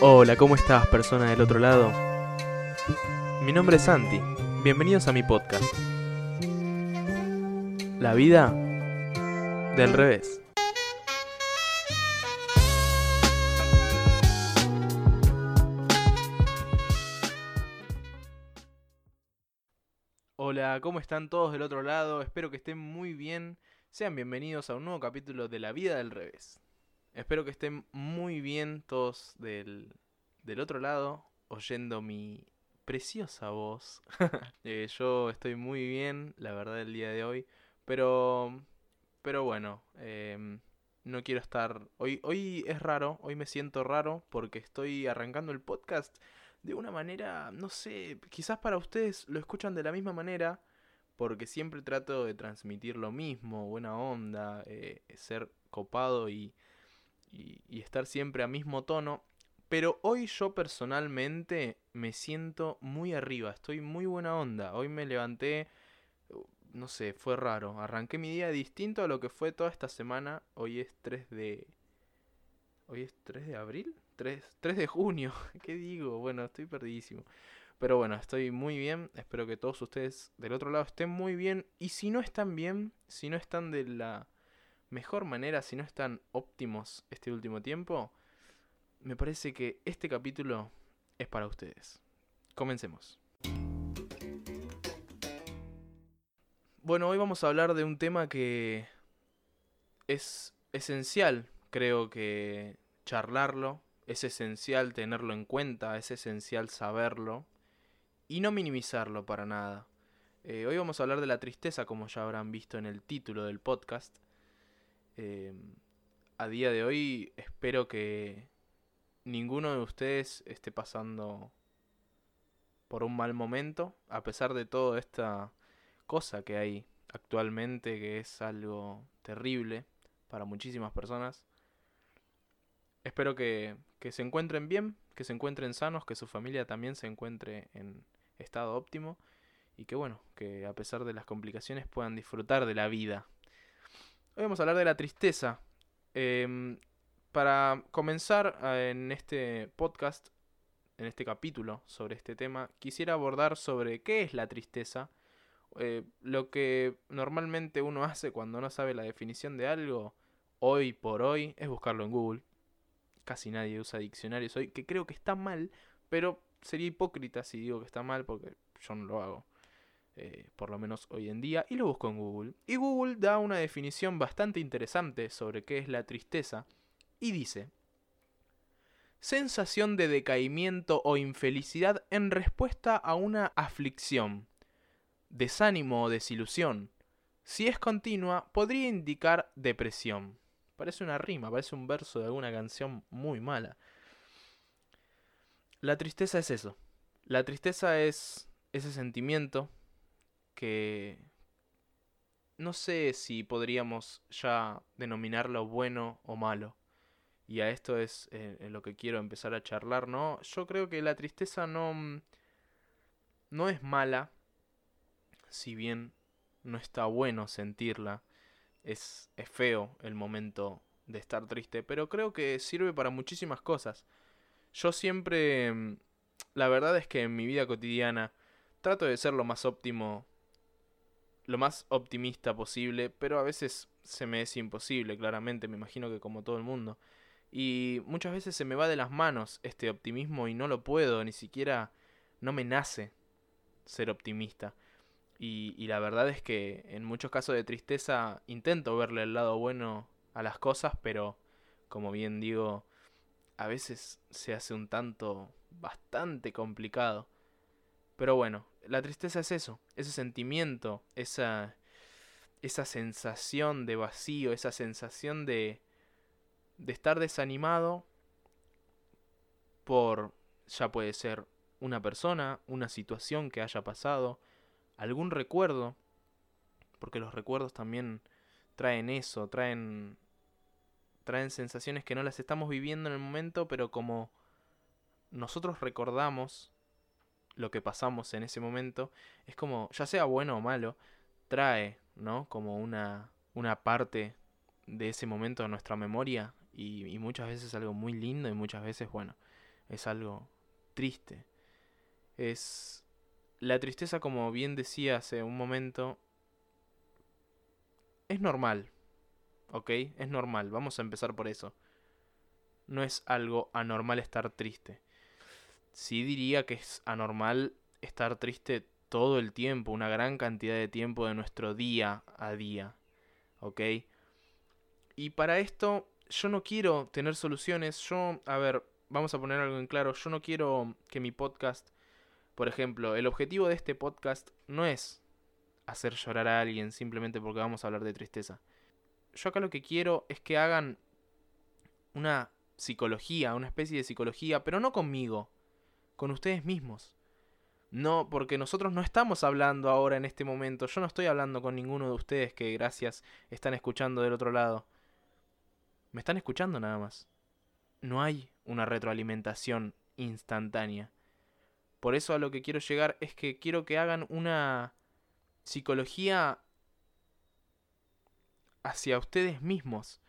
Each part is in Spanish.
Hola, ¿cómo estás, persona del otro lado? Mi nombre es Santi. Bienvenidos a mi podcast. La vida del revés. Hola, ¿cómo están todos del otro lado? Espero que estén muy bien. Sean bienvenidos a un nuevo capítulo de La vida del revés. Espero que estén muy bien todos del, del otro lado, oyendo mi preciosa voz. Eh, yo estoy muy bien, la verdad, el día de hoy. Pero, pero bueno, em, no quiero estar... Hoy, hoy es raro, hoy me siento raro porque estoy arrancando el podcast de una manera, no sé, quizás para ustedes lo escuchan de la misma manera, porque siempre trato de transmitir lo mismo, buena onda, eh, ser copado y y, estar siempre a mismo tono. Pero hoy yo personalmente me siento muy arriba, estoy muy buena onda. Hoy me levanté, no sé, fue raro. Arranqué mi día distinto a lo que fue toda esta semana. Hoy es 3 de... ¿Hoy es 3 de abril? 3, 3 de junio. ¿Qué digo? Bueno, estoy perdidísimo. Pero bueno, estoy muy bien. Espero que todos ustedes del otro lado estén muy bien. Y si no están bien, si no están de la mejor manera, si no están óptimos este último tiempo, me parece que este capítulo es para ustedes. Comencemos. Bueno, hoy vamos a hablar de un tema que es esencial, creo que charlarlo, es esencial tenerlo en cuenta, es esencial saberlo y no minimizarlo para nada. Eh, hoy vamos a hablar de la tristeza, como ya habrán visto en el título del podcast. Eh, a día de hoy espero que ninguno de ustedes esté pasando por un mal momento, a pesar de toda esta cosa que hay actualmente, que es algo terrible para muchísimas personas. Espero que, que se encuentren bien, que se encuentren sanos, que su familia también se encuentre en estado óptimo y que bueno, que a pesar de las complicaciones puedan disfrutar de la vida. Hoy vamos a hablar de la tristeza. Em, para comenzar eh, en este podcast, en este capítulo sobre este tema, quisiera abordar sobre qué es la tristeza. Eh, lo que normalmente uno hace cuando no sabe la definición de algo, hoy por hoy, es buscarlo en Google. Casi nadie usa diccionarios hoy, que creo que está mal, pero sería hipócrita si digo que está mal porque yo no lo hago. Eh, por lo menos hoy en día, y lo busco en Google. Y Google da una definición bastante interesante sobre qué es la tristeza, y dice, sensación de decaimiento o infelicidad en respuesta a una aflicción, desánimo o desilusión. Si es continua, podría indicar depresión. Parece una rima, parece un verso de alguna canción muy mala. La tristeza es eso. La tristeza es ese sentimiento que no sé si podríamos ya denominarlo bueno o malo. Y a esto es eh, en lo que quiero empezar a charlar, ¿no? Yo creo que la tristeza no, mm, no es mala, si bien no está bueno sentirla. Es, es feo el momento de estar triste, pero creo que sirve para muchísimas cosas. Yo siempre, mm, la verdad es que en mi vida cotidiana trato de ser lo más óptimo lo más optimista posible, pero a veces se me es imposible, claramente, me imagino que como todo el mundo. Y muchas veces se me va de las manos este optimismo y no lo puedo, ni siquiera no me nace ser optimista. Y, y la verdad es que en muchos casos de tristeza intento verle el lado bueno a las cosas, pero como bien digo, a veces se hace un tanto bastante complicado. Pero bueno, la tristeza es eso, ese sentimiento, esa, esa sensación de vacío, esa sensación de, de estar desanimado por, ya puede ser una persona, una situación que haya pasado, algún recuerdo, porque los recuerdos también traen eso, traen traen sensaciones que no las estamos viviendo en el momento, pero como nosotros recordamos lo que pasamos en ese momento, es como, ya sea bueno o malo, trae, ¿no? Como una, una parte de ese momento a nuestra memoria y, muchas veces algo muy lindo y muchas veces, bueno, es algo triste. Es la tristeza, como bien decía hace un momento, es normal. ¿Ok? Es normal. Vamos a empezar por eso. No es algo anormal estar triste. Sí diría que es anormal estar triste todo el tiempo, una gran cantidad de tiempo de nuestro día a día. ¿Ok? Y para esto yo no quiero tener soluciones. Yo, a ver, vamos a poner algo en claro. Yo no quiero que mi podcast, por ejemplo, el objetivo de este podcast no es hacer llorar a alguien simplemente porque vamos a hablar de tristeza. Yo acá lo que quiero es que hagan una psicología, una especie de psicología, pero no conmigo, con ustedes mismos. No, porque nosotros no estamos hablando ahora en este momento. Yo no estoy hablando con ninguno de ustedes que gracias están escuchando del otro lado. Me están escuchando nada más. No hay una retroalimentación instantánea. Por eso a lo que quiero llegar es que quiero que hagan una psicología hacia ustedes mismos.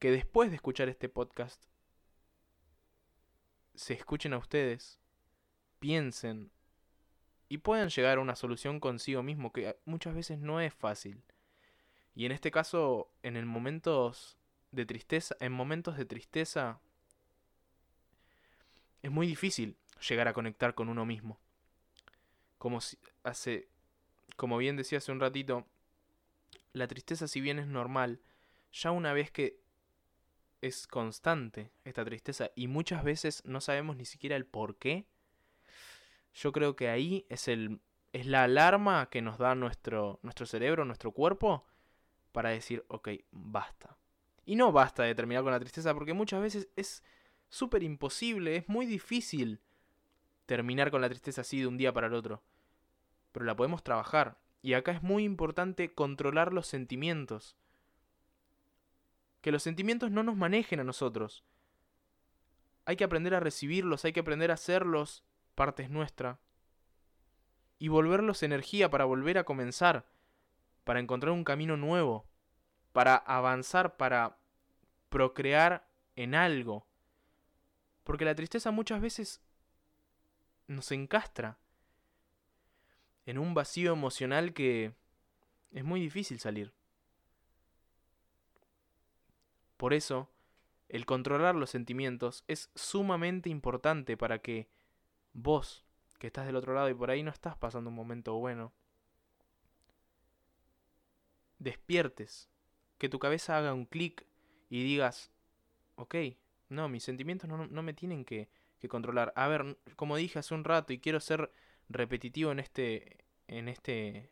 Que después de escuchar este podcast, se escuchen a ustedes, piensen y puedan llegar a una solución consigo mismo, que muchas veces no es fácil. Y en este caso, en el momentos de tristeza, en momentos de tristeza, es muy difícil llegar a conectar con uno mismo. Como si hace como bien decía hace un ratito, la tristeza si bien es normal, ya una vez que es constante esta tristeza y muchas veces no sabemos ni siquiera el por qué, yo creo que ahí es el es la alarma que nos da nuestro nuestro cerebro, nuestro cuerpo para decir, ok, basta. Y no basta de terminar con la tristeza porque muchas veces es súper imposible, es muy difícil terminar con la tristeza así de un día para el otro pero la podemos trabajar. Y acá es muy importante controlar los sentimientos. Que los sentimientos no nos manejen a nosotros. Hay que aprender a recibirlos, hay que aprender a hacerlos partes nuestra. Y volverlos energía para volver a comenzar, para encontrar un camino nuevo, para avanzar, para procrear en algo. Porque la tristeza muchas veces nos encastra en un vacío emocional que es muy difícil salir. Por eso, el controlar los sentimientos es sumamente importante para que vos, que estás del otro lado y por ahí no estás pasando un momento bueno, despiertes, que tu cabeza haga un clic y digas, ok, no, mis sentimientos no, me tienen que, que controlar. A ver, como dije hace un rato y quiero ser repetitivo en este, en este,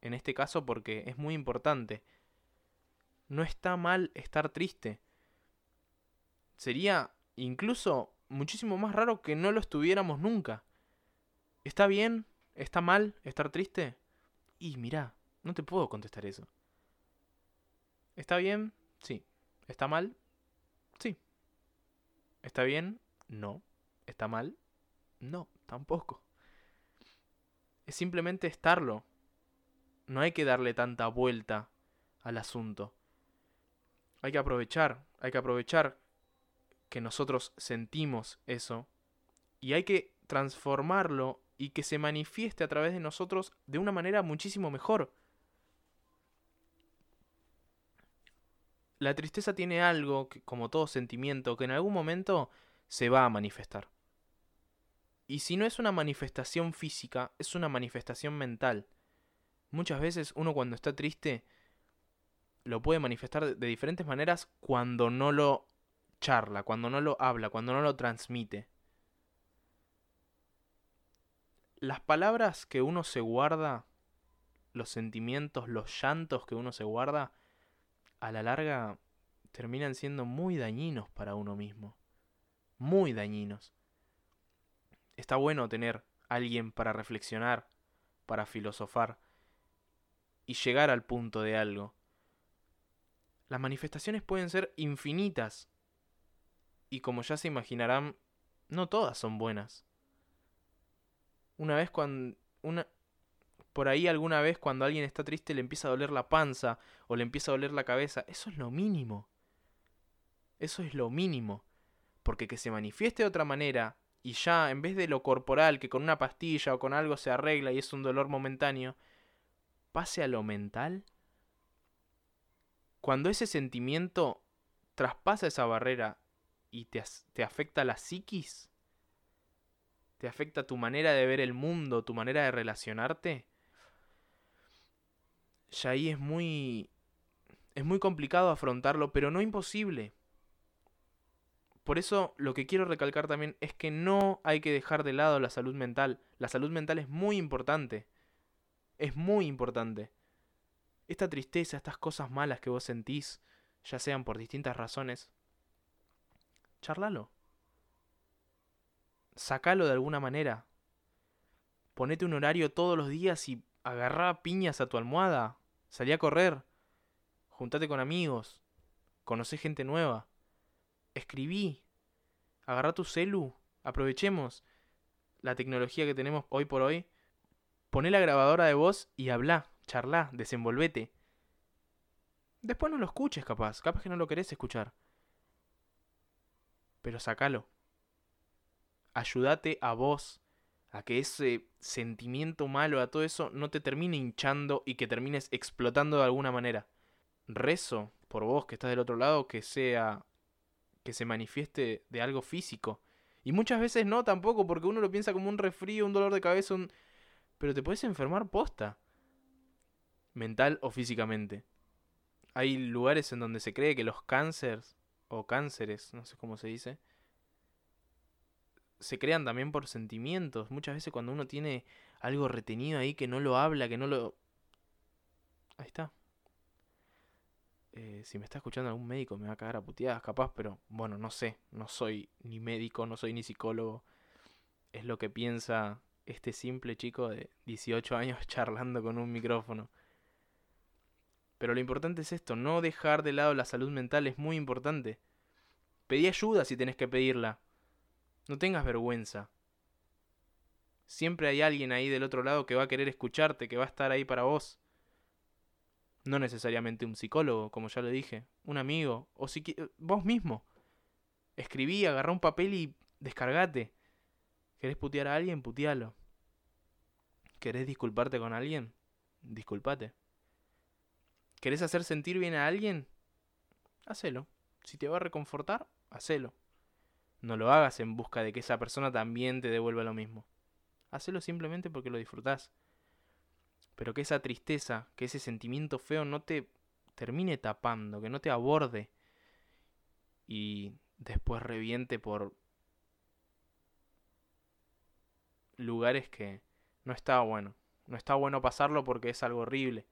en este caso porque es muy importante. No está mal estar triste. Sería incluso muchísimo más raro que no lo estuviéramos nunca. ¿Está bien? ¿Está mal estar triste? Y mira, no te puedo contestar eso. ¿Está bien? Sí. ¿Está mal? Sí. ¿Está bien? No. ¿Está mal? No, tampoco es simplemente estarlo. No hay que darle tanta vuelta al asunto. Hay que aprovechar, hay que aprovechar que nosotros sentimos eso y hay que transformarlo y que se manifieste a través de nosotros de una manera muchísimo mejor. La tristeza tiene algo, que, como todo sentimiento, que en algún momento se va a manifestar. Y si no es una manifestación física, es una manifestación mental. Muchas veces uno cuando está triste lo puede manifestar de diferentes maneras cuando no lo charla, cuando no lo habla, cuando no lo transmite. Las palabras que uno se guarda, los sentimientos, los llantos que uno se guarda, a la larga terminan siendo muy dañinos para uno mismo. Muy dañinos está bueno tener alguien para reflexionar, para filosofar y llegar al punto de algo. Las manifestaciones pueden ser infinitas y como ya se imaginarán, no todas son buenas. Una vez cuando una por ahí alguna vez cuando alguien está triste le empieza a doler la panza o le empieza a doler la cabeza, eso es lo mínimo. Eso es lo mínimo. Porque que se manifieste de otra manera y ya en vez de lo corporal, que con una pastilla o con algo se arregla y es un dolor momentáneo, pase a lo mental. Cuando ese sentimiento traspasa esa barrera y te, te afecta la psiquis, te afecta tu manera de ver el mundo, tu manera de relacionarte, ya ahí es muy es muy complicado afrontarlo, pero no imposible. Por eso lo que quiero recalcar también es que no hay que dejar de lado la salud mental. La salud mental es muy importante. Es muy importante. Esta tristeza, estas cosas malas que vos sentís, ya sean por distintas razones, charlalo. Sacalo de alguna manera. Ponete un horario todos los días y agarrá piñas a tu almohada. Salí a correr. Juntate con amigos, conocé gente nueva, escribí, agarrá tu celu, aprovechemos la tecnología que tenemos hoy por hoy, poné la grabadora de voz y habla, charlá, desenvolvete. Después no lo escuches capaz, capaz que no lo querés escuchar. Pero sacalo. Ayúdate a vos a que ese sentimiento malo, a todo eso, no te termine hinchando y que termines explotando de alguna manera rezo por vos que estás del otro lado que sea que se manifieste de algo físico. Y muchas veces no tampoco, porque uno lo piensa como un resfrío, un dolor de cabeza, un... pero te puedes enfermar posta. Mental o físicamente. Hay lugares en donde se cree que los cánceres, o cánceres, no sé cómo se dice, se crean también por sentimientos. Muchas veces cuando uno tiene algo retenido ahí que no lo habla, que no lo... Ahí está. Eh, si me está escuchando algún médico me va a cagar a puteadas, capaz, pero bueno, no sé, no soy ni médico, no soy ni psicólogo. Es lo que piensa este simple chico de 18 años charlando con un micrófono. Pero lo importante es esto, no dejar de lado la salud mental es muy importante. Pedí ayuda si tenés que pedirla. No tengas vergüenza. Siempre hay alguien ahí del otro lado que va a querer escucharte, que va a estar ahí para vos. No necesariamente un psicólogo, como ya lo dije, un amigo, o si vos mismo. Escribí, agarrá un papel y descargate. ¿Querés putear a alguien? Putealo. ¿Querés disculparte con alguien? Disculpate. ¿Querés hacer sentir bien a alguien? Hacelo. Si te va a reconfortar, hacelo. No lo hagas en busca de que esa persona también te devuelva lo mismo. Hacelo simplemente porque lo disfrutás pero que esa tristeza, que ese sentimiento feo no te termine tapando, que no te aborde y después reviente por lugares que no está bueno. No está bueno pasarlo porque es algo horrible.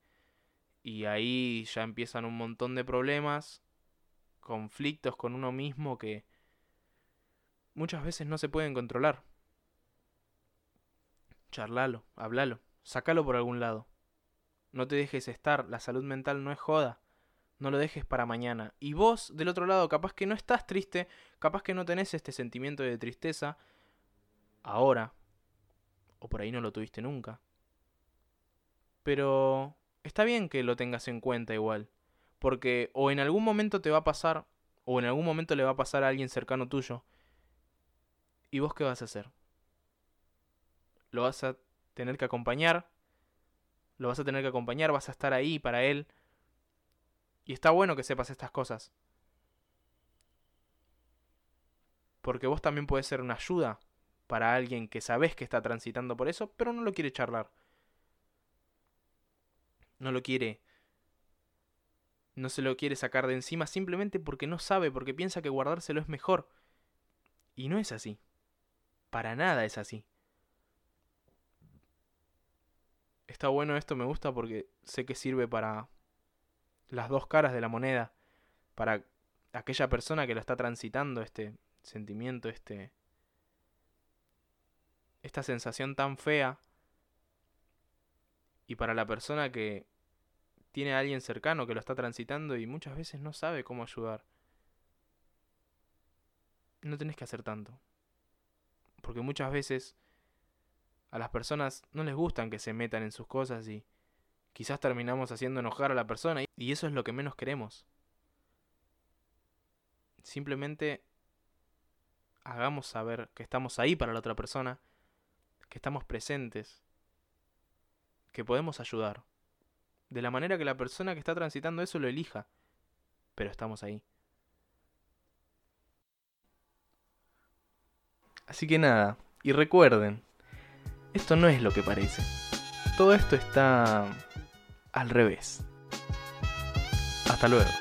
Y ahí ya empiezan un montón de problemas, conflictos con uno mismo que muchas veces no se pueden controlar. Charlalo, hablalo. Sácalo por algún lado. No te dejes estar, la salud mental no es joda. No lo dejes para mañana. Y vos, del otro lado, capaz que no estás triste, capaz que no tenés este sentimiento de tristeza ahora. O por ahí no lo tuviste nunca. Pero está bien que lo tengas en cuenta igual. Porque o en algún momento te va a pasar, o en algún momento le va a pasar a alguien cercano tuyo. ¿Y vos qué vas a hacer? ¿Lo vas a tener que acompañar. Lo vas a tener que acompañar, vas a estar ahí para él. Y está bueno que sepas estas cosas. Porque vos también puedes ser una ayuda para alguien que sabes que está transitando por eso, pero no lo quiere charlar. No lo quiere. No se lo quiere sacar de encima simplemente porque no sabe, porque piensa que guardárselo es mejor. Y no es así. Para nada es así. está bueno esto, me gusta porque sé que sirve para las dos caras de la moneda, para aquella persona que lo está transitando, este sentimiento, este esta sensación tan fea y para la persona que tiene a alguien cercano que lo está transitando y muchas veces no sabe cómo ayudar. No tenés que hacer tanto. Porque muchas veces a las personas no les gustan que se metan en sus cosas y quizás terminamos haciendo enojar a la persona y eso es lo que menos queremos. Simplemente hagamos saber que estamos ahí para la otra persona, que estamos presentes, que podemos ayudar. De la manera que la persona que está transitando eso lo elija. Pero estamos ahí. Así que nada, y recuerden, esto no es lo que parece. Todo esto está al revés. Hasta luego.